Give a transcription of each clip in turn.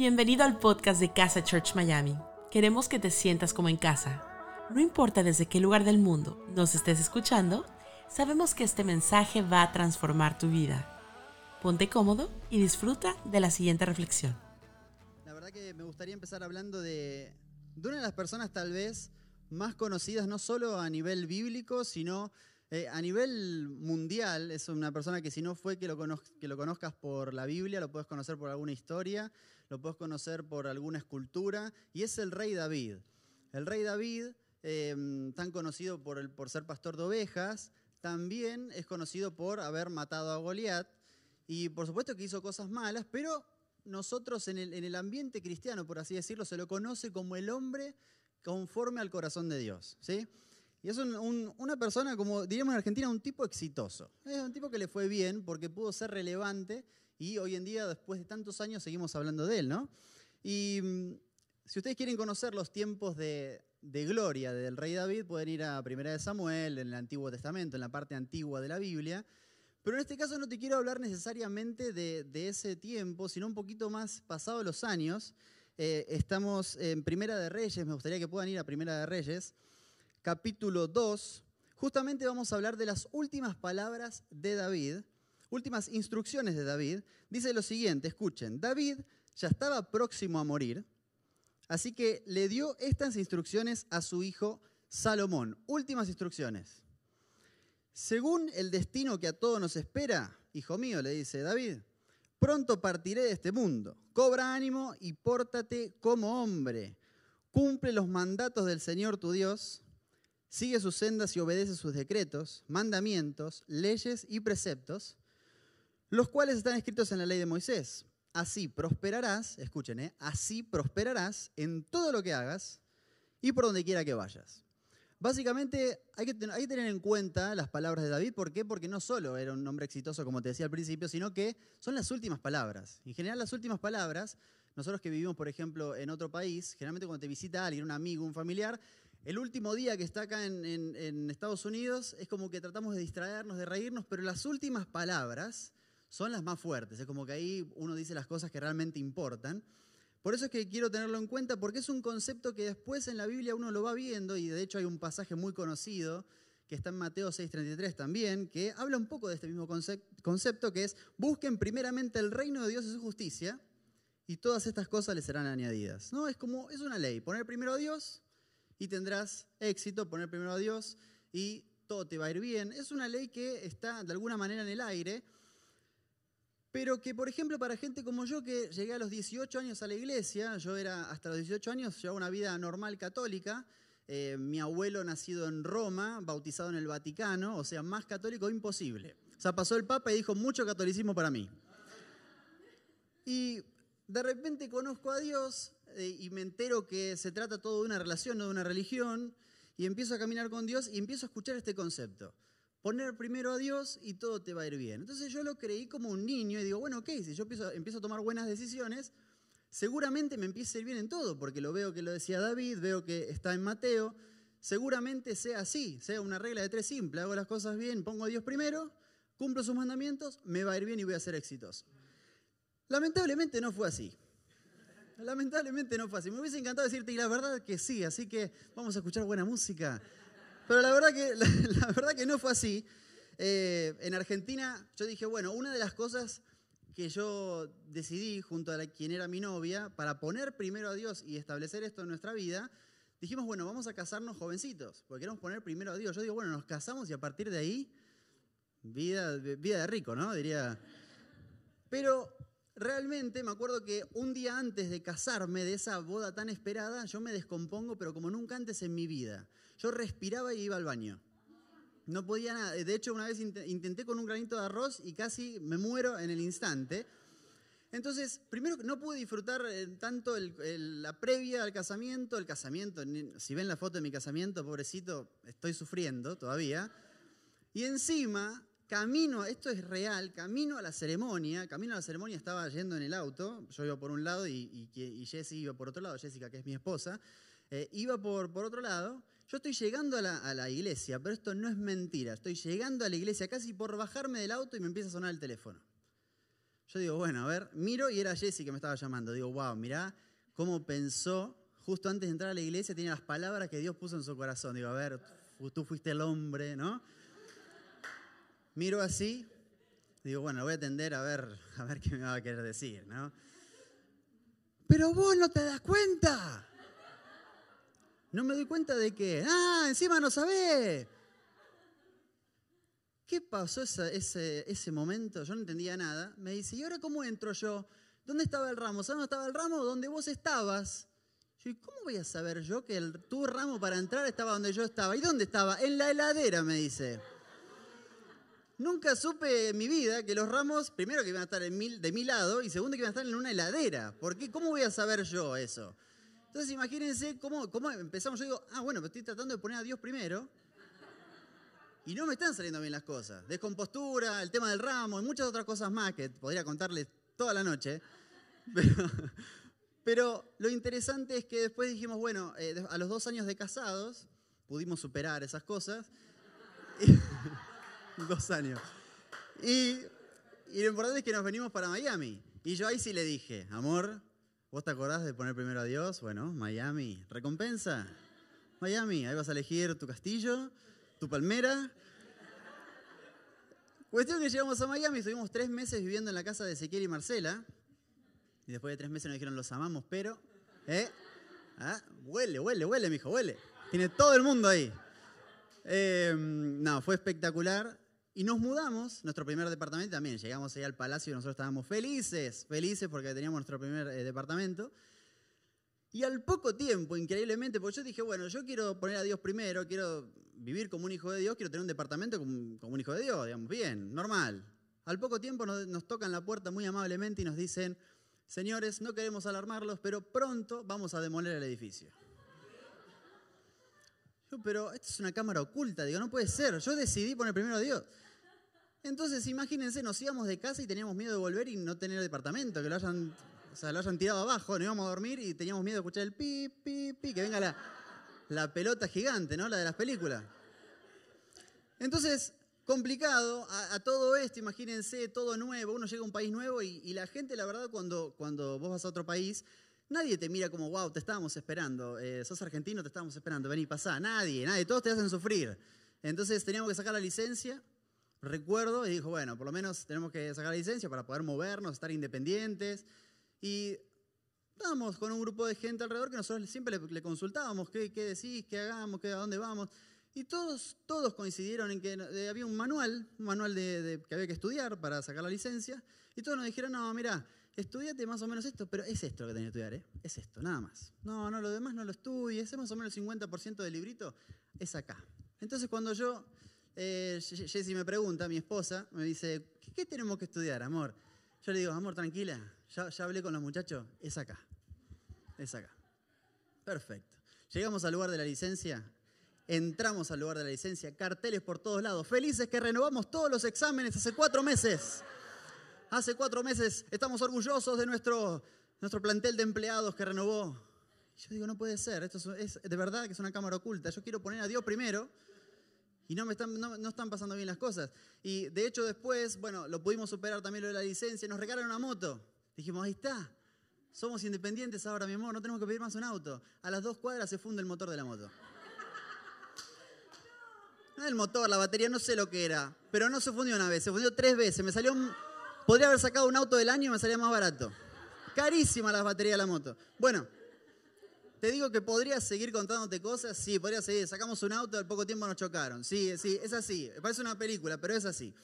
Bienvenido al podcast de Casa Church Miami. Queremos que te sientas como en casa. No importa desde qué lugar del mundo nos estés escuchando, sabemos que este mensaje va a transformar tu vida. Ponte cómodo y disfruta de la siguiente reflexión. La verdad que me gustaría empezar hablando de, de una de las personas tal vez más conocidas, no solo a nivel bíblico, sino eh, a nivel mundial. Es una persona que si no fue que lo, que lo conozcas por la Biblia, lo puedes conocer por alguna historia, lo puedes conocer por alguna escultura, y es el rey David. El rey David, em, tan conocido por, el, por ser pastor de ovejas, también es conocido por haber matado a Goliat, y por supuesto que hizo cosas malas, pero nosotros en el, en el ambiente cristiano, por así decirlo, se lo conoce como el hombre conforme al corazón de Dios. ¿sí? Y es una persona, como diríamos en Argentina, un tipo exitoso. Es un tipo que le fue bien porque pudo ser relevante y hoy en día, después de tantos años, seguimos hablando de él, ¿no? Y mm, si ustedes quieren conocer los tiempos de, gloria del rey David, pueden ir a Primera de Samuel, en el Antiguo Testamento, en la parte antigua de la Biblia. Pero en este caso no te quiero hablar necesariamente de, ese tiempo, sino un poquito más pasado los años. Eh, estamos en Primera de Reyes, me gustaría que puedan ir a Primera de Reyes, capítulo 2. Justamente vamos a hablar de las últimas palabras de David, últimas instrucciones de David. Dice lo siguiente, escuchen, David ya estaba próximo a morir, así que le dio estas instrucciones a su hijo Salomón. Últimas instrucciones. Según el destino que a todos nos espera, hijo mío, le dice David, Pronto partiré de este mundo. Cobra ánimo y pórtate como hombre. Cumple los mandatos del Señor tu Dios. Sigue sus sendas y obedece sus decretos, mandamientos, leyes y preceptos, los cuales están escritos en la ley de Moisés. Así prosperarás, escuchen, ¿eh? así prosperarás en todo lo que hagas y por donde quiera que vayas. Básicamente hay que, tener en cuenta las palabras de David. ¿Por qué? Porque no solo era un hombre exitoso, como te decía al principio, sino que son las últimas palabras. En general, las últimas palabras, nosotros que vivimos, por ejemplo, en otro país, generalmente cuando te visita alguien, un amigo, un familiar, el último día que está acá en, en Estados Unidos es como que tratamos de distraernos, de reírnos, pero las últimas palabras son las más fuertes. Es como que ahí uno dice las cosas que realmente importan. Por eso es que quiero tenerlo en cuenta, porque es un concepto que después en la Biblia uno lo va viendo, y de hecho hay un pasaje muy conocido que está en Mateo 6:33 también, que habla un poco de este mismo concepto, que es, busquen primeramente el reino de Dios y su justicia, y todas estas cosas les serán añadidas. ¿no? Es como, es una ley, poner primero a Dios y tendrás éxito, poner primero a Dios y todo te va a ir bien. Es una ley que está de alguna manera en el aire, pero que, por ejemplo, para gente como yo, que llegué a los 18 años a la iglesia, yo era hasta los 18 años, llevaba una vida normal católica, eh, mi abuelo nacido en Roma, bautizado en el Vaticano, o sea, más católico imposible. O sea, pasó el Papa y dijo, mucho catolicismo para mí. Y de repente conozco a Dios eh, y me entero que se trata todo de una relación, no de una religión, y empiezo a caminar con Dios y empiezo a escuchar este concepto poner primero a Dios y todo te va a ir bien. Entonces yo lo creí como un niño y digo, bueno, ok, si yo empiezo, a tomar buenas decisiones, seguramente me empiece a ir bien en todo, porque lo veo que lo decía David, veo que está en Mateo, seguramente sea así, sea una regla de tres simple, hago las cosas bien, pongo a Dios primero, cumplo sus mandamientos, me va a ir bien y voy a ser exitoso. Lamentablemente no fue así. Lamentablemente no fue así. Me hubiese encantado decirte, y la verdad que sí, así que vamos a escuchar buena música. Pero la verdad que, la, verdad que no fue así. Eh, en Argentina yo dije, bueno, una de las cosas que yo decidí junto a quien era mi novia, para poner primero a Dios y establecer esto en nuestra vida, dijimos, bueno, vamos a casarnos jovencitos, porque queremos poner primero a Dios. Yo digo, bueno, nos casamos y a partir de ahí, vida, vida de rico, ¿no? Diría. Pero realmente me acuerdo que un día antes de casarme, de esa boda tan esperada, yo me descompongo, pero como nunca antes en mi vida. Yo respiraba y iba al baño. No podía nada. De hecho, una vez intenté con un granito de arroz y casi me muero en el instante. Entonces, primero no pude disfrutar eh, tanto la previa al casamiento, el casamiento, si ven la foto de mi casamiento, pobrecito, estoy sufriendo todavía. Y encima, camino, esto es real, camino a la ceremonia, camino a la ceremonia estaba yendo en el auto, yo iba por un lado y, y, Jessie iba por otro lado, Jessica, que es mi esposa, eh, iba por, por otro lado, yo estoy llegando a la, iglesia, pero esto no es mentira. Estoy llegando a la iglesia casi por bajarme del auto y me empieza a sonar el teléfono. Yo digo, bueno, a ver, miro y era Jesse que me estaba llamando. Digo, wow, mirá cómo pensó justo antes de entrar a la iglesia, tenía las palabras que Dios puso en su corazón. Digo, a ver, tú fuiste el hombre, ¿no? Miro así, digo, bueno, voy a atender a ver, a ver qué me va a querer decir, ¿no? Pero vos no te das cuenta. No me doy cuenta de que, ah, encima no sabés. ¿Qué pasó ese, ese, momento? Yo no entendía nada. Me dice, ¿y ahora cómo entro yo? ¿Dónde estaba el ramo? ¿Sabes dónde estaba el ramo? Donde vos estabas. Yo, ¿cómo voy a saber yo que el, tu ramo para entrar estaba donde yo estaba? ¿Y dónde estaba? En la heladera, me dice. Nunca supe en mi vida que los ramos, primero que iban a estar de mi lado y segundo que iban a estar en una heladera. ¿Por qué? ¿Cómo voy a saber yo eso? Entonces imagínense cómo, empezamos. Yo digo, ah, bueno, pero estoy tratando de poner a Dios primero. Y no me están saliendo bien las cosas. Descompostura, el tema del ramo y muchas otras cosas más que podría contarles toda la noche. Pero, lo interesante es que después dijimos, bueno, eh, a los dos años de casados pudimos superar esas cosas. dos años. Y, lo importante es que nos venimos para Miami. Y yo ahí sí le dije, amor, ¿vos te acordás de poner primero a Dios? Bueno, Miami, recompensa. Miami, ahí vas a elegir tu castillo, tu palmera. Cuestión que llegamos a Miami, estuvimos tres meses viviendo en la casa de Ezequiel y Marcela. Y después de tres meses nos dijeron, los amamos, pero... ¿eh? ¿Ah? Huele, huele, huele, mijo, huele. Tiene todo el mundo ahí. Eh, no, fue espectacular. Y nos mudamos, nuestro primer departamento también. Llegamos ahí al palacio y nosotros estábamos felices, felices porque teníamos nuestro primer eh, departamento. Y al poco tiempo, increíblemente, porque yo dije, bueno, yo quiero poner a Dios primero, quiero vivir como un hijo de Dios, quiero tener un departamento como, un hijo de Dios, digamos, bien, normal. Al poco tiempo nos, tocan la puerta muy amablemente y nos dicen, señores, no queremos alarmarlos, pero pronto vamos a demoler el edificio. Pero esto es una cámara oculta, digo, no puede ser. Yo decidí poner primero a Dios. Entonces, imagínense, nos íbamos de casa y teníamos miedo de volver y no tener departamento, que lo hayan o sea, lo hayan tirado abajo, nos íbamos a dormir y teníamos miedo de escuchar el pi, pi, pi, que venga la, la pelota gigante, ¿no? La de las películas. Entonces, complicado, a, todo esto, imagínense, todo nuevo, uno llega a un país nuevo y, la gente, la verdad, cuando, cuando vos vas a otro país, nadie te mira como, wow, te estábamos esperando, eh, sos argentino, te estábamos esperando, vení, pasá, nadie, nadie, todos te hacen sufrir. Entonces teníamos que sacar la licencia, recuerdo, y dijo, bueno, por lo menos tenemos que sacar la licencia para poder movernos, estar independientes. Y estábamos con un grupo de gente alrededor que nosotros siempre le, consultábamos qué, decís, qué hagamos, qué, a dónde vamos. Y todos, todos coincidieron en que eh, había un manual, un manual de, que había que estudiar para sacar la licencia. Y todos nos dijeron, no, mira, estudiate más o menos esto, pero es esto lo que tenés que estudiar, ¿eh? Es esto, nada más. No, no, lo demás no lo estudies, es más o menos el 50% del librito, es acá. Entonces cuando yo, eh, me pregunta, mi esposa, me dice, ¿qué tenemos que estudiar, amor? Yo le digo, amor, tranquila, ya, hablé con los muchachos, es acá. Es acá. Perfecto. Llegamos al lugar de la licencia, entramos al lugar de la licencia, carteles por todos lados, felices que renovamos todos los exámenes hace cuatro meses. Hace cuatro meses estamos orgullosos de nuestro, nuestro plantel de empleados que renovó. Yo digo, no puede ser, esto es, de verdad que es una cámara oculta. Yo quiero poner a Dios primero y no, me están, no, están pasando bien las cosas. Y de hecho después, bueno, lo pudimos superar también lo de la licencia, nos regalan una moto. Dijimos, ahí está. Somos independientes ahora, mi amor, no tenemos que pedir más un auto. A las dos cuadras se funde el motor de la moto. No el motor, la batería, no sé lo que era. Pero no se fundió una vez, se fundió tres veces. Me salió Podría haber sacado un auto del año y me salía más barato. Carísima la batería de la moto. Bueno, te digo que podrías seguir contándote cosas. Sí, podría seguir. Sacamos un auto, al poco tiempo nos chocaron. Sí, sí, es así. Parece una película, pero es así.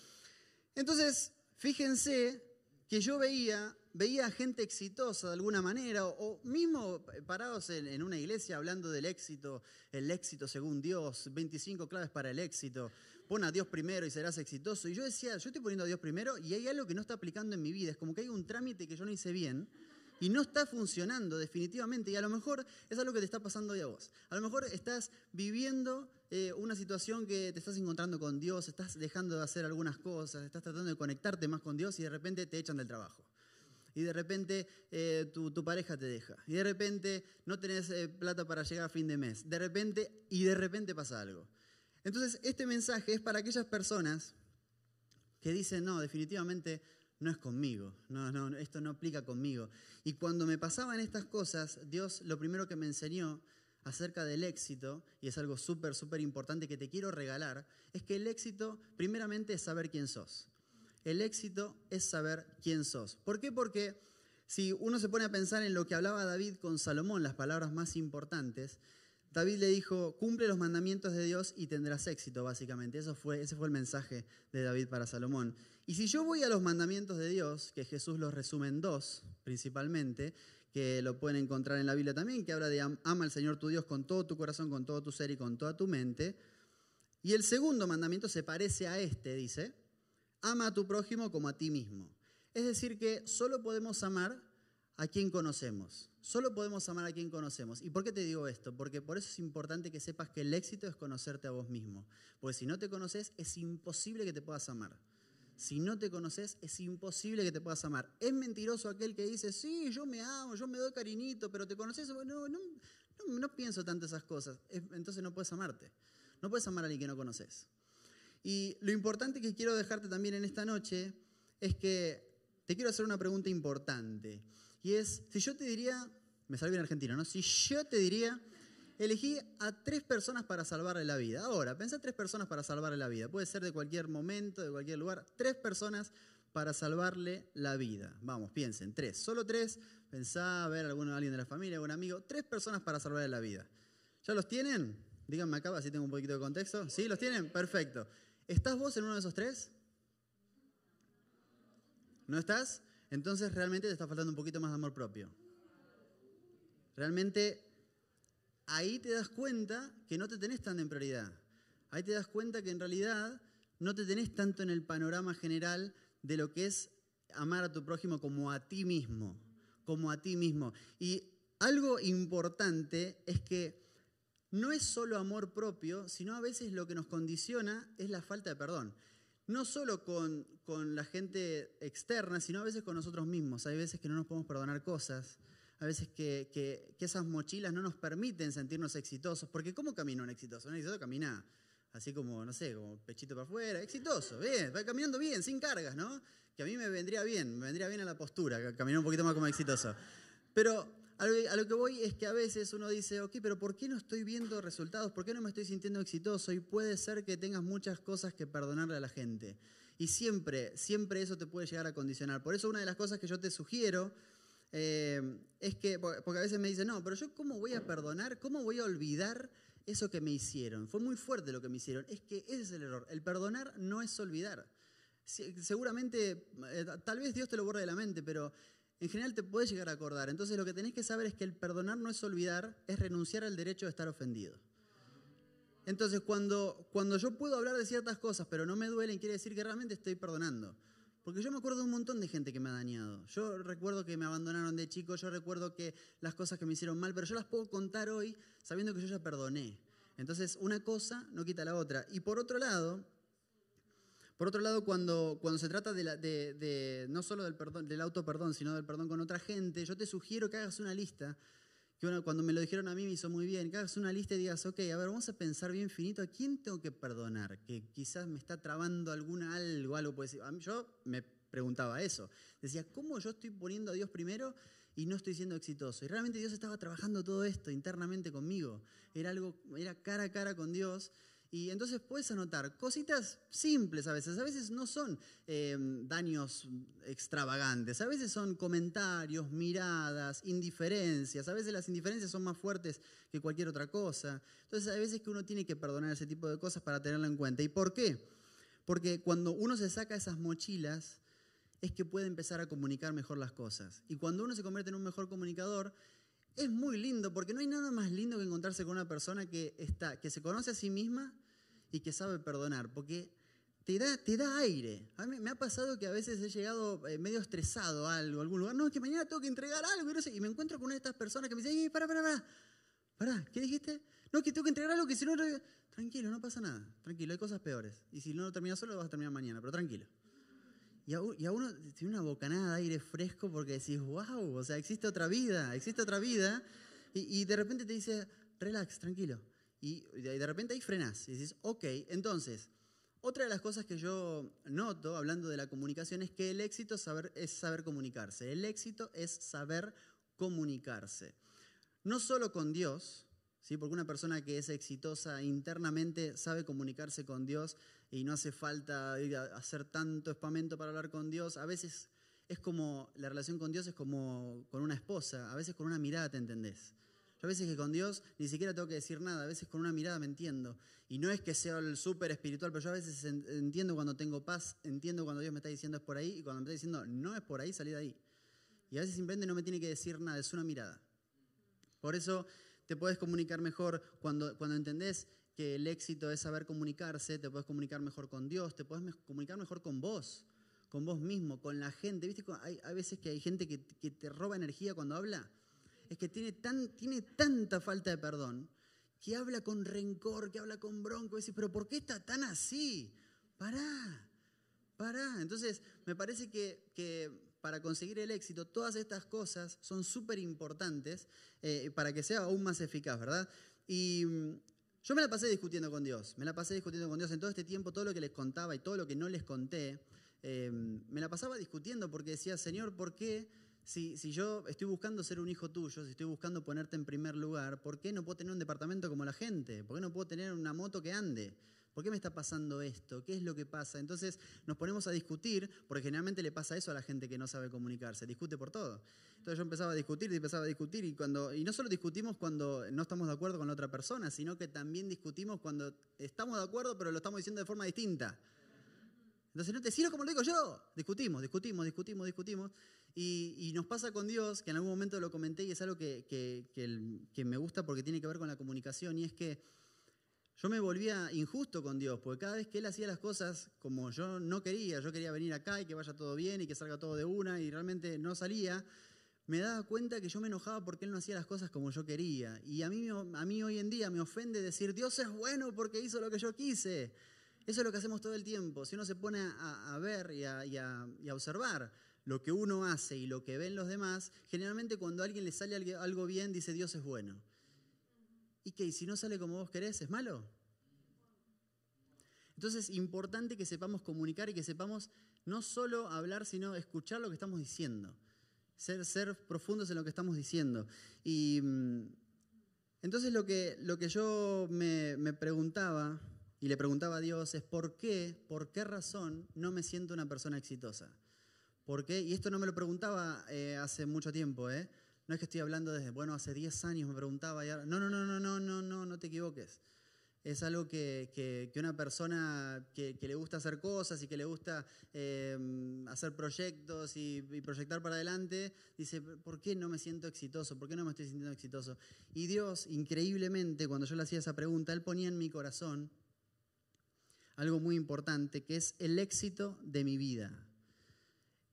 Entonces, fíjense que yo veía veía gente exitosa de alguna manera, o, mismo parados en, una iglesia hablando del éxito, el éxito según Dios, 25 claves para el éxito, pon a Dios primero y serás exitoso. Y yo decía, yo estoy poniendo a Dios primero y hay algo que no está aplicando en mi vida, es como que hay un trámite que yo no hice bien. Y no está funcionando definitivamente. Y a lo mejor es algo que te está pasando hoy a vos. A lo mejor estás viviendo eh, una situación que te estás encontrando con Dios, estás dejando de hacer algunas cosas, estás tratando de conectarte más con Dios y de repente te echan del trabajo y de repente eh, tu, pareja te deja, y de repente no tenés eh, plata para llegar a fin de mes, de repente, y de repente pasa algo. Entonces, este mensaje es para aquellas personas que dicen, no, definitivamente no es conmigo, no, no, esto no aplica conmigo. Y cuando me pasaban estas cosas, Dios lo primero que me enseñó acerca del éxito, y es algo súper, súper importante que te quiero regalar, es que el éxito primeramente es saber quién sos. El éxito es saber quién sos. ¿Por qué? Porque si uno se pone a pensar en lo que hablaba David con Salomón, las palabras más importantes, David le dijo, cumple los mandamientos de Dios y tendrás éxito, básicamente. Eso fue, ese fue el mensaje de David para Salomón. Y si yo voy a los mandamientos de Dios, que Jesús los resume en dos principalmente, que lo pueden encontrar en la Biblia también, que habla de ama al Señor tu Dios con todo tu corazón, con todo tu ser y con toda tu mente. Y el segundo mandamiento se parece a este, dice, ama a tu prójimo como a ti mismo. Es decir, que solo podemos amar a quien conocemos. Solo podemos amar a quien conocemos. ¿Y por qué te digo esto? Porque por eso es importante que sepas que el éxito es conocerte a vos mismo. Porque si no te conoces, es imposible que te puedas amar. Si no te conoces, es imposible que te puedas amar. Es mentiroso aquel que dice, sí, yo me amo, yo me doy cariñito, pero te conoces. No, no, no, no pienso tanto esas cosas. Entonces no puedes amarte. No puedes amar a alguien que no conoces. Y lo importante que quiero dejarte también en esta noche es que te quiero hacer una pregunta importante. Y es, si yo te diría, me salgo en argentino, ¿no? Si yo te diría, elegí a tres personas para salvarle la vida. Ahora, pensá tres personas para salvarle la vida. Puede ser de cualquier momento, de cualquier lugar. Tres personas para salvarle la vida. Vamos, piensen, tres. Solo tres. Pensá a ver alguno, alguien de la familia, algún amigo. Tres personas para salvarle la vida. ¿Ya los tienen? Díganme acá, así tengo un poquito de contexto. ¿Sí? ¿Los tienen? Perfecto. ¿Estás vos en uno de esos tres? ¿No estás? Entonces realmente te está faltando un poquito más de amor propio. Realmente ahí te das cuenta que no te tenés tan en prioridad. Ahí te das cuenta que en realidad no te tenés tanto en el panorama general de lo que es amar a tu prójimo como a ti mismo, como a ti mismo. Y algo importante es que no es solo amor propio, sino a veces lo que nos condiciona es la falta de perdón no solo con, la gente externa, sino a veces con nosotros mismos. Hay veces que no nos podemos perdonar cosas, a veces que, esas mochilas no nos permiten sentirnos exitosos, porque ¿cómo camina un exitoso? Un exitoso camina así como, no sé, como pechito para afuera, exitoso, bien, va caminando bien, sin cargas, ¿no? Que a mí me vendría bien, me vendría bien a la postura, caminar un poquito más como exitoso. Pero a lo, que voy es que a veces uno dice, ok, pero ¿por qué no estoy viendo resultados? ¿Por qué no me estoy sintiendo exitoso? Y puede ser que tengas muchas cosas que perdonarle a la gente. Y siempre, siempre eso te puede llegar a condicionar. Por eso una de las cosas que yo te sugiero eh, es que, porque a veces me dicen, no, pero yo cómo voy a perdonar, cómo voy a olvidar eso que me hicieron. Fue muy fuerte lo que me hicieron. Es que ese es el error. El perdonar no es olvidar. Seguramente, eh, tal vez Dios te lo borre de la mente, pero en general te puedes llegar a acordar. Entonces lo que tenés que saber es que el perdonar no es olvidar, es renunciar al derecho de estar ofendido. Entonces cuando, cuando yo puedo hablar de ciertas cosas, pero no me duelen, quiere decir que realmente estoy perdonando. Porque yo me acuerdo de un montón de gente que me ha dañado. Yo recuerdo que me abandonaron de chico, yo recuerdo que las cosas que me hicieron mal, pero yo las puedo contar hoy sabiendo que yo ya perdoné. Entonces una cosa no quita la otra. Y por otro lado, por otro lado, cuando, cuando se trata de, no solo del, perdón, del auto perdón, sino del perdón con otra gente, yo te sugiero que hagas una lista, que cuando me lo dijeron a mí me hizo muy bien, que hagas una lista y digas, ok, a ver, vamos a pensar bien finito, ¿a quién tengo que perdonar? Que quizás me está trabando alguna algo, algo puede. Yo me preguntaba eso. Decía, ¿cómo yo estoy poniendo a Dios primero y no estoy siendo exitoso? Y realmente Dios estaba trabajando todo esto internamente conmigo. Era algo, era cara a cara con Dios. Y entonces puedes anotar cositas simples a veces, a veces no son em, daños extravagantes, a veces son comentarios, miradas, indiferencias, a veces las indiferencias son más fuertes que cualquier otra cosa. Entonces hay veces que uno tiene que perdonar ese tipo de cosas para tenerlo en cuenta. ¿Y por qué? Porque cuando uno se saca esas mochilas es que puede empezar a comunicar mejor las cosas. Y cuando uno se convierte en un mejor comunicador, es muy lindo, porque no hay nada más lindo que encontrarse con una persona que, está, que se conoce a sí misma y que sabe perdonar, porque te da, te da aire. A mí me ha pasado que a veces he llegado eh, medio estresado a algo, algún lugar. No, es que mañana tengo que entregar algo y, me encuentro con una de estas personas que me dicen, para, para, para, para, ¿qué dijiste? No, que tengo que entregar algo que si no... Tranquilo, no pasa nada. Tranquilo, hay cosas peores. Y si no lo terminas solo, lo vas a terminar mañana, pero tranquilo. Y a, uno tiene una bocanada de aire fresco porque decís, wow, o sea, existe otra vida, existe otra vida. Y, de repente te dice, relax, tranquilo. Y de repente ahí frenás y dices, ok, entonces, Otra de las cosas que yo noto, hablando de la comunicación, es que el éxito saber, es saber comunicarse. El éxito es saber comunicarse. No solo con Dios, ¿sí? porque una persona que es exitosa internamente sabe comunicarse con Dios y no hace falta hacer tanto espamento para hablar con Dios. A veces es como, la relación con Dios es como con una esposa, a veces con una mirada te entendés. Yo a veces que con Dios ni siquiera tengo que decir nada, a veces con una mirada me entiendo. Y no es que sea el súper espiritual, pero yo a veces entiendo cuando tengo paz, entiendo cuando Dios me está diciendo es por ahí y cuando me está diciendo no es por ahí, salí de ahí. Y a veces simplemente no me tiene que decir nada, es una mirada. Por eso te puedes comunicar mejor cuando, cuando entendés que el éxito es saber comunicarse, te puedes comunicar mejor con Dios, te puedes comunicar mejor con vos, con vos mismo, con la gente. ¿Viste? Hay, hay veces que hay gente que, que te roba energía cuando habla es que tiene, tan, tiene tanta falta de perdón que habla con rencor, que habla con bronco. Y pero ¿por qué está tan así? Pará, pará. Entonces, me parece que, para conseguir el éxito, todas estas cosas son súper importantes eh, para que sea aún más eficaz, ¿verdad? Y yo me la pasé discutiendo con Dios, me la pasé discutiendo con Dios en todo este tiempo, todo lo que les contaba y todo lo que no les conté, eh, me la pasaba discutiendo porque decía, Señor, ¿por qué? Si, yo estoy buscando ser un hijo tuyo, si estoy buscando ponerte en primer lugar, ¿por qué no puedo tener un departamento como la gente? ¿Por qué no puedo tener una moto que ande? ¿Por qué me está pasando esto? ¿Qué es lo que pasa? Entonces nos ponemos a discutir, porque generalmente le pasa eso a la gente que no sabe comunicarse, discute por todo. Entonces yo empezaba a discutir y empezaba a discutir y, cuando, y no solo discutimos cuando no estamos de acuerdo con la otra persona, sino que también discutimos cuando estamos de acuerdo pero lo estamos diciendo de forma distinta. Entonces no te sirve como lo digo yo. Discutimos, discutimos, discutimos, discutimos. Y, nos pasa con Dios, que en algún momento lo comenté y es algo que, que, me gusta porque tiene que ver con la comunicación, y es que yo me volvía injusto con Dios, porque cada vez que Él hacía las cosas como yo no quería, yo quería venir acá y que vaya todo bien y que salga todo de una, y realmente no salía, me daba cuenta que yo me enojaba porque Él no hacía las cosas como yo quería. Y a mí, a mí hoy en día me ofende decir, Dios es bueno porque hizo lo que yo quise. Eso es lo que hacemos todo el tiempo. Si uno se pone a, ver y a, y a observar, lo que uno hace y lo que ven los demás, generalmente cuando a alguien le sale algo bien, dice Dios es bueno. ¿Y qué? ¿Y si no sale como vos querés, es malo? Entonces, es importante que sepamos comunicar y que sepamos no solo hablar, sino escuchar lo que estamos diciendo. Ser, ser profundos en lo que estamos diciendo. Y mm, entonces lo que, lo que yo me, me preguntaba y le preguntaba a Dios es por qué, por qué razón no me siento una persona exitosa. ¿Por qué? Y esto no me lo preguntaba eh, hace mucho tiempo, ¿eh? No es que estoy hablando desde, bueno, hace 10 años me preguntaba y ahora, no, no, no, no, no, no, no, no te equivoques. Es algo que, que, una persona que, le gusta hacer cosas y que le gusta eh, hacer proyectos y, y, proyectar para adelante, dice, ¿por qué no me siento exitoso? ¿Por qué no me estoy sintiendo exitoso? Y Dios, increíblemente, cuando yo le hacía esa pregunta, Él ponía en mi corazón algo muy importante, que es el éxito de mi vida.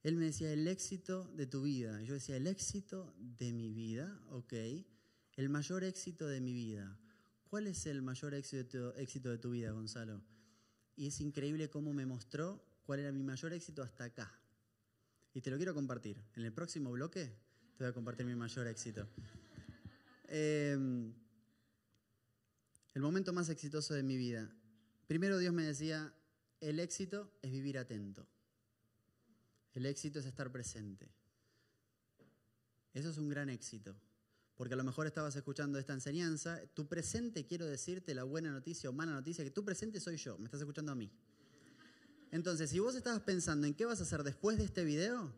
Él me decía, el éxito de tu vida. yo decía, el éxito de mi vida, ok. El mayor éxito de mi vida. ¿Cuál es el mayor éxito de tu, vida, Gonzalo? Y es increíble cómo me mostró cuál era mi mayor éxito hasta acá. Y te lo quiero compartir. En el próximo bloque te voy a compartir mi mayor éxito. Em, el momento más exitoso de mi vida. Primero Dios me decía, el éxito es vivir atento. El éxito es estar presente. Eso es un gran éxito. Porque a lo mejor estabas escuchando esta enseñanza. Tu presente, quiero decirte la buena noticia o mala noticia, que tu presente soy yo, me estás escuchando a mí. Entonces, si vos estabas pensando en qué vas a hacer después de este video,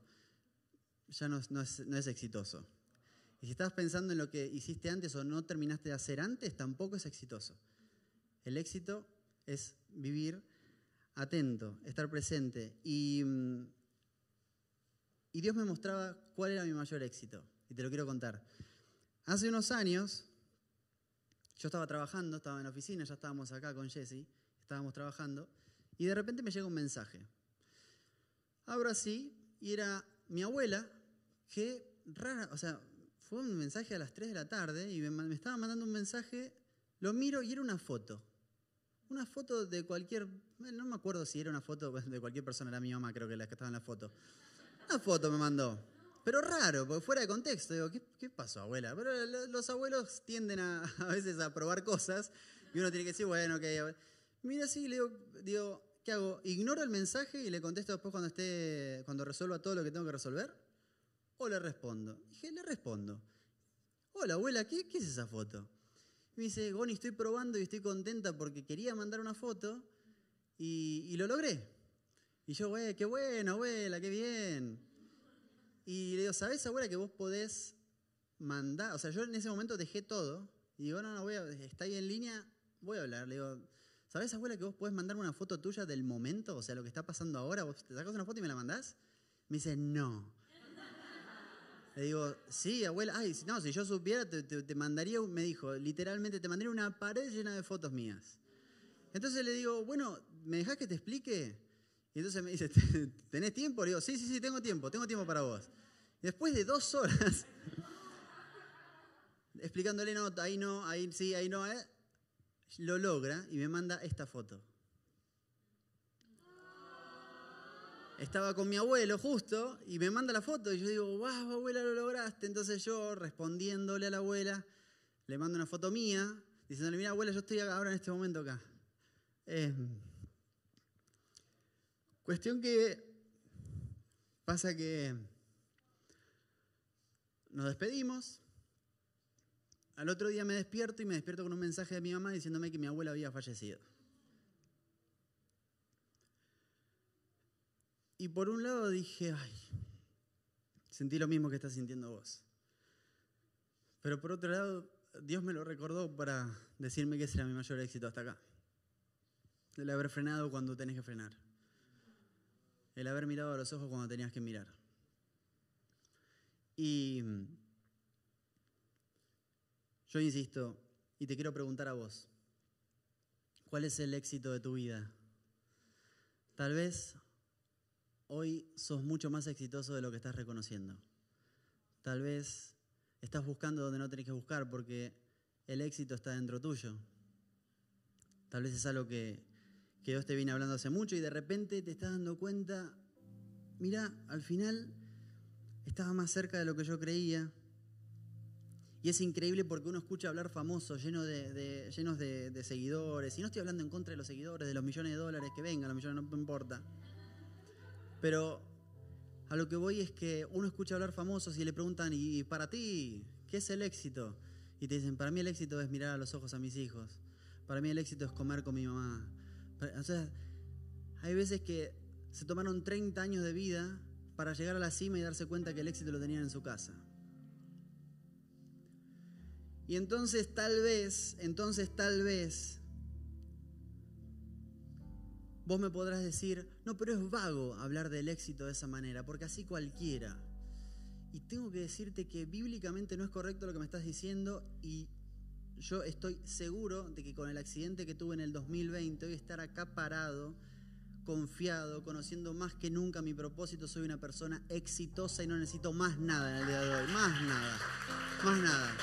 ya no, es, exitoso. Y si estabas pensando en lo que hiciste antes o no terminaste de hacer antes, tampoco es exitoso. El éxito es vivir atento, estar presente. Y mm, Dios me mostraba cuál era mi mayor éxito. Y te lo quiero contar. Hace unos años, yo estaba trabajando, estaba en la oficina, ya estábamos acá con Jesse, estábamos trabajando, y de repente me llega un mensaje. Abro así, y era mi abuela, que rara, o sea, fue un mensaje a las 3 de la tarde, y me, estaba mandando un mensaje, lo miro y era una foto. Una foto de cualquier, no me acuerdo si era una foto de cualquier persona, era mi mamá creo que la que estaba en la foto. Una foto me mandó. Pero raro, porque fuera de contexto. Digo, ¿qué, pasó, abuela? Pero los abuelos tienden a, a veces a probar cosas y uno tiene que decir, bueno, ok. Mira, sí, le digo, ¿Qué hago? ¿Ignoro el mensaje y le contesto después cuando esté, cuando resuelva todo lo que tengo que resolver? ¿O le respondo? Dije, le respondo. Hola, abuela, ¿qué, qué es esa foto? me dice, Goni, estoy probando y estoy contenta porque quería mandar una foto y, y lo logré. Y yo, güey, qué bueno, abuela, qué bien. Y le digo, ¿sabes, abuela, que vos podés mandar? O sea, yo en ese momento dejé todo y digo, no, no, voy a, está ahí en línea, voy a hablar. Le digo, ¿sabes, abuela, que vos podés mandarme una foto tuya del momento? O sea, lo que está pasando ahora, vos te sacas una foto y me la mandás. Me dice, no. Le digo, sí, abuela, ay, no, si yo supiera, te, mandaría, me dijo, literalmente, te mandaría una pared llena de fotos mías. Entonces le digo, bueno, ¿me dejás que te explique? Y entonces me dice, ¿tenés tiempo? Le digo, sí, sí, sí, tengo tiempo, tengo tiempo para vos. Después de dos horas, explicándole, no, ahí no, ahí sí, ahí no, eh, lo logra y me manda esta foto. estaba con mi abuelo justo y me manda la foto y yo digo, wow, abuela, lo lograste. Entonces yo, respondiéndole a la abuela, le mando una foto mía, diciéndole, mira, abuela, yo estoy ahora en este momento acá. Em, cuestión que pasa que nos despedimos. Al otro día me despierto y me despierto con un mensaje de mi mamá diciéndome que mi abuela había fallecido. Y por un lado dije, ay, sentí lo mismo que estás sintiendo vos. Pero por otro lado, Dios me lo recordó para decirme que ese era mi mayor éxito hasta acá. El haber frenado cuando tenés que frenar. El haber mirado a los ojos cuando tenías que mirar. Y yo insisto, y te quiero preguntar a vos, ¿cuál es el éxito de tu vida? Tal vez hoy sos mucho más exitoso de lo que estás reconociendo. Tal vez estás buscando donde no tenés que buscar porque el éxito está dentro tuyo. Tal vez es algo que, que Dios te viene hablando hace mucho y de repente te estás dando cuenta, mira, al final estaba más cerca de lo que yo creía. Y es increíble porque uno escucha hablar famosos, lleno de, llenos de, de, seguidores. Y no estoy hablando en contra de los seguidores, de los millones de dólares que vengan, los millones no importa. Pero a lo que voy es que uno escucha hablar famosos y le preguntan, ¿y para ti qué es el éxito? Y te dicen, para mí el éxito es mirar a los ojos a mis hijos. Para mí el éxito es comer con mi mamá. O sea, hay veces que se tomaron 30 años de vida para llegar a la cima y darse cuenta que el éxito lo tenían en su casa. Y entonces tal vez, entonces tal vez Vos me podrás decir, no, pero es vago hablar del éxito de esa manera, porque así cualquiera. Y tengo que decirte que bíblicamente no es correcto lo que me estás diciendo y yo estoy seguro de que con el accidente que tuve en el 2020 voy a estar acá parado, confiado, conociendo más que nunca mi propósito. Soy una persona exitosa y no necesito más nada en el día de hoy, más nada, más nada.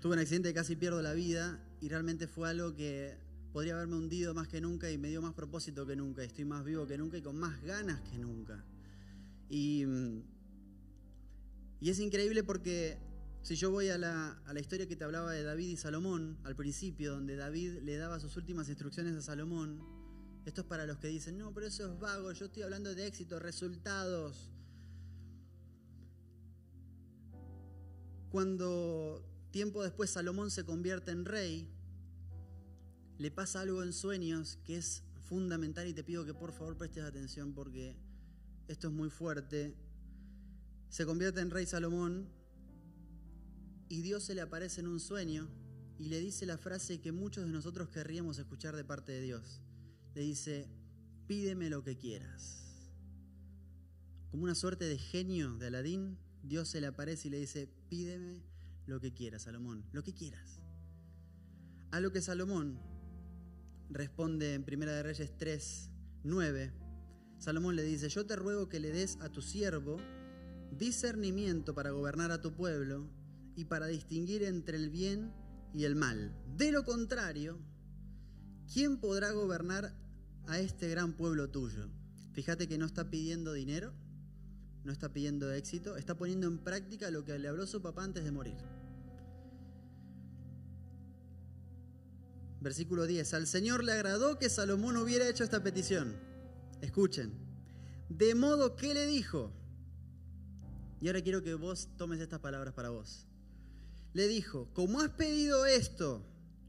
Tuve un accidente que casi pierdo la vida y realmente fue algo que podría haberme hundido más que nunca y me dio más propósito que nunca. Estoy más vivo que nunca y con más ganas que nunca. Y, y es increíble porque si yo voy a la, historia que te hablaba de David y Salomón al principio, donde David le daba sus últimas instrucciones a Salomón, esto es para los que dicen, no, pero eso es vago, yo estoy hablando de éxito, resultados. Cuando tiempo después Salomón se convierte en rey, le pasa algo en sueños que es fundamental y te pido que por favor prestes atención porque esto es muy fuerte. Se convierte en rey Salomón y Dios se le aparece en un sueño y le dice la frase que muchos de nosotros querríamos escuchar de parte de Dios. Le dice, pídeme lo que quieras. Como una suerte de genio de Aladín, Dios se le aparece y le dice, pídeme lo que quieras, Salomón, lo que quieras. A lo que Salomón responde en Primera de Reyes 3, 9, Salomón le dice, yo te ruego que le des a tu siervo discernimiento para gobernar a tu pueblo y para distinguir entre el bien y el mal. De lo contrario, ¿quién podrá gobernar a este gran pueblo tuyo? Fíjate que no está pidiendo dinero, no está pidiendo éxito, está poniendo en práctica lo que le habló su papá antes de morir. versículo 10. Al Señor le agradó que Salomón hubiera hecho esta petición. Escuchen. De modo que le dijo, y ahora quiero que vos tomes estas palabras para vos. Le dijo, como has pedido esto,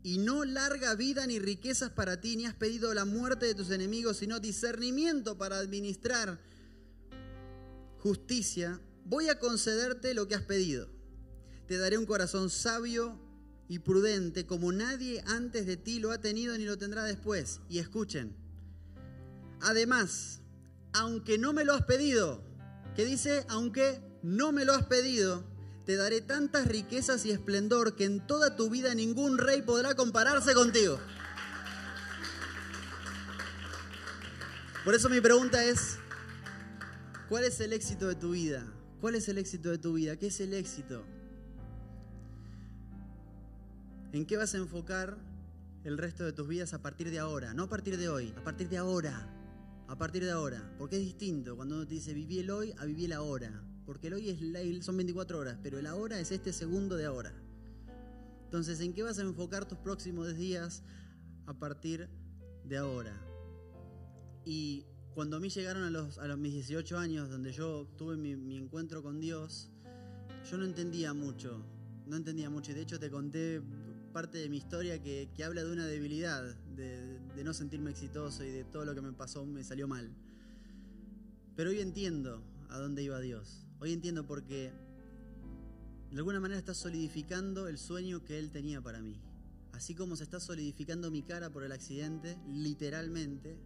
y no larga vida ni riquezas para ti, ni has pedido la muerte de tus enemigos, sino discernimiento para administrar justicia, voy a concederte lo que has pedido. Te daré un corazón sabio y prudente, como nadie antes de ti lo ha tenido ni lo tendrá después. Y escuchen, además, aunque no me lo has pedido, que dice, aunque no me lo has pedido, te daré tantas riquezas y esplendor que en toda tu vida ningún rey podrá compararse contigo. Por eso mi pregunta es, ¿cuál es el éxito de tu vida? ¿Cuál es el éxito de tu vida? ¿Qué es el éxito? ¿En qué vas a enfocar el resto de tus vidas a partir de ahora? No a partir de hoy, a partir de ahora. A partir de ahora. Porque es distinto cuando uno te dice viví el hoy a viví el ahora porque el hoy es, son 24 horas, pero el ahora es este segundo de ahora. Entonces, ¿en qué vas a enfocar tus próximos días a partir de ahora? Y cuando a mí llegaron a los, a los mis 18 años, donde yo tuve mi, encuentro con Dios, yo no entendía mucho, no entendía mucho. Y de hecho te conté parte de mi historia que, habla de una debilidad, de, de no sentirme exitoso y de todo lo que me pasó me salió mal. Pero hoy entiendo a dónde iba Dios. Hoy entiendo por qué de alguna manera está solidificando el sueño que él tenía para mí. Así como se está solidificando mi cara por el accidente, literalmente,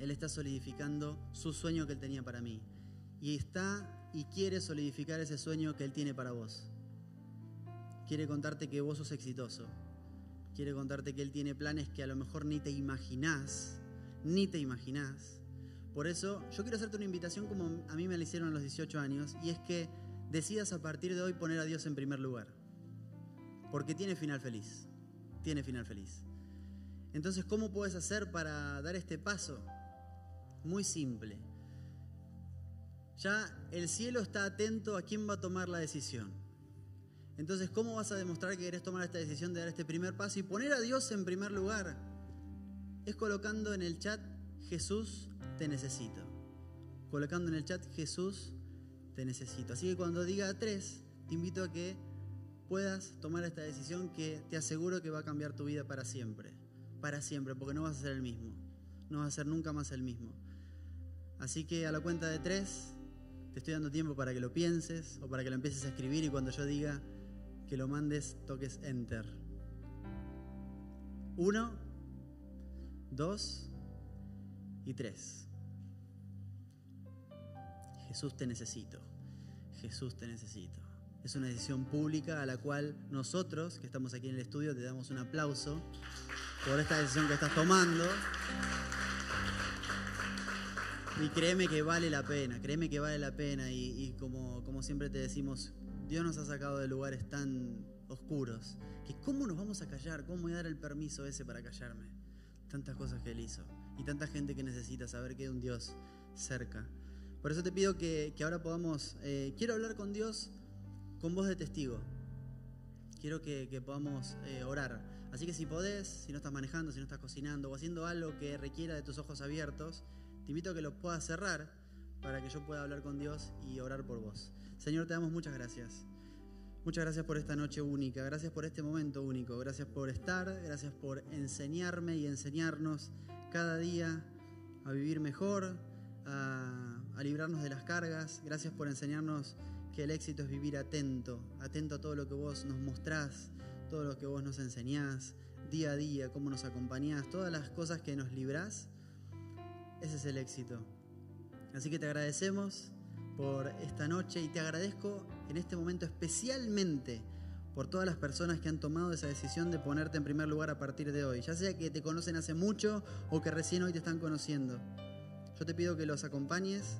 él está solidificando su sueño que él tenía para mí. Y está y quiere solidificar ese sueño que él tiene para vos. Quiere contarte que vos sos exitoso. Quiere contarte que él tiene planes que a lo mejor ni te imaginás, ni te imaginás por eso yo quiero hacerte una invitación como a mí me la hicieron a los 18 años, y es que decidas a partir de hoy poner a Dios en primer lugar. Porque tiene final feliz. Tiene final feliz. Entonces, ¿cómo puedes hacer para dar este paso? Muy simple. Ya el cielo está atento a quién va a tomar la decisión. Entonces, ¿cómo vas a demostrar que querés tomar esta decisión de dar este primer paso y poner a Dios en primer lugar? Es colocando en el chat Jesús te necesito. Colocando en el chat Jesús, te necesito. Así que cuando diga tres, te invito a que puedas tomar esta decisión que te aseguro que va a cambiar tu vida para siempre. Para siempre, porque no vas a ser el mismo. No vas a ser nunca más el mismo. Así que a la cuenta de tres, te estoy dando tiempo para que lo pienses o para que lo empieces a escribir y cuando yo diga que lo mandes, toques enter. Uno, dos, y tres. Jesús te necesito. Jesús te necesito. Es una decisión pública a la cual nosotros, que estamos aquí en el estudio, te damos un aplauso por esta decisión que estás tomando. Y créeme que vale la pena, créeme que vale la pena. Y, como, como siempre te decimos, Dios nos ha sacado de lugares tan oscuros que cómo nos vamos a callar, cómo voy a dar el permiso ese para callarme. Tantas cosas que Él hizo y tanta gente que necesita saber que hay un Dios cerca. Por eso te pido que, ahora podamos, eh, quiero hablar con Dios con voz de testigo. Quiero que, podamos eh, orar. Así que si podés, si no estás manejando, si no estás cocinando o haciendo algo que requiera de tus ojos abiertos, te invito a que los puedas cerrar para que yo pueda hablar con Dios y orar por vos. Señor, te damos muchas gracias. Muchas gracias por esta noche única, gracias por este momento único, gracias por estar, gracias por enseñarme y enseñarnos cada día a vivir mejor, a, librarnos de las cargas. Gracias por enseñarnos que el éxito es vivir atento, atento a todo lo que vos nos mostrás, todo lo que vos nos enseñás, día a día, cómo nos acompañás, todas las cosas que nos librás. Ese es el éxito. Así que te agradecemos por esta noche y te agradezco en este momento especialmente por todas las personas que han tomado esa decisión de ponerte en primer lugar a partir de hoy, ya sea que te conocen hace mucho o que recién hoy te están conociendo. Yo te pido que los acompañes,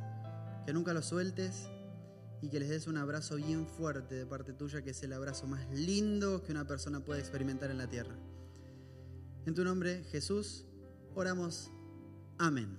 que nunca los sueltes y que les des un abrazo bien fuerte de parte tuya, que es el abrazo más lindo que una persona puede experimentar en la tierra. En tu nombre, Jesús, oramos. Amén.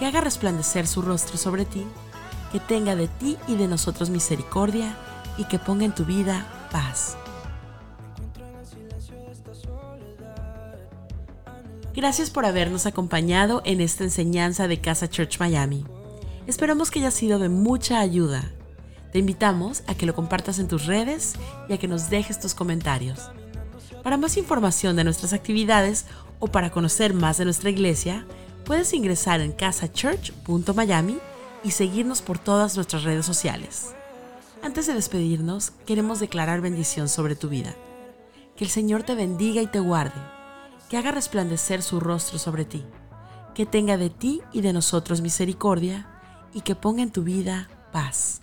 que haga resplandecer su rostro sobre ti, que tenga de ti y de nosotros misericordia y que ponga en tu vida paz. Gracias por habernos acompañado en esta enseñanza de Casa Church Miami. Esperamos que haya sido de mucha ayuda. Te invitamos a que lo compartas en tus redes y a que nos dejes tus comentarios. Para más información de nuestras actividades o para conocer más de nuestra iglesia, puedes ingresar en casachurch.miami y seguirnos por todas nuestras redes sociales. Antes de despedirnos, queremos declarar bendición sobre tu vida. Que el Señor te bendiga y te guarde, que haga resplandecer su rostro sobre ti, que tenga de ti y de nosotros misericordia y que ponga en tu vida paz.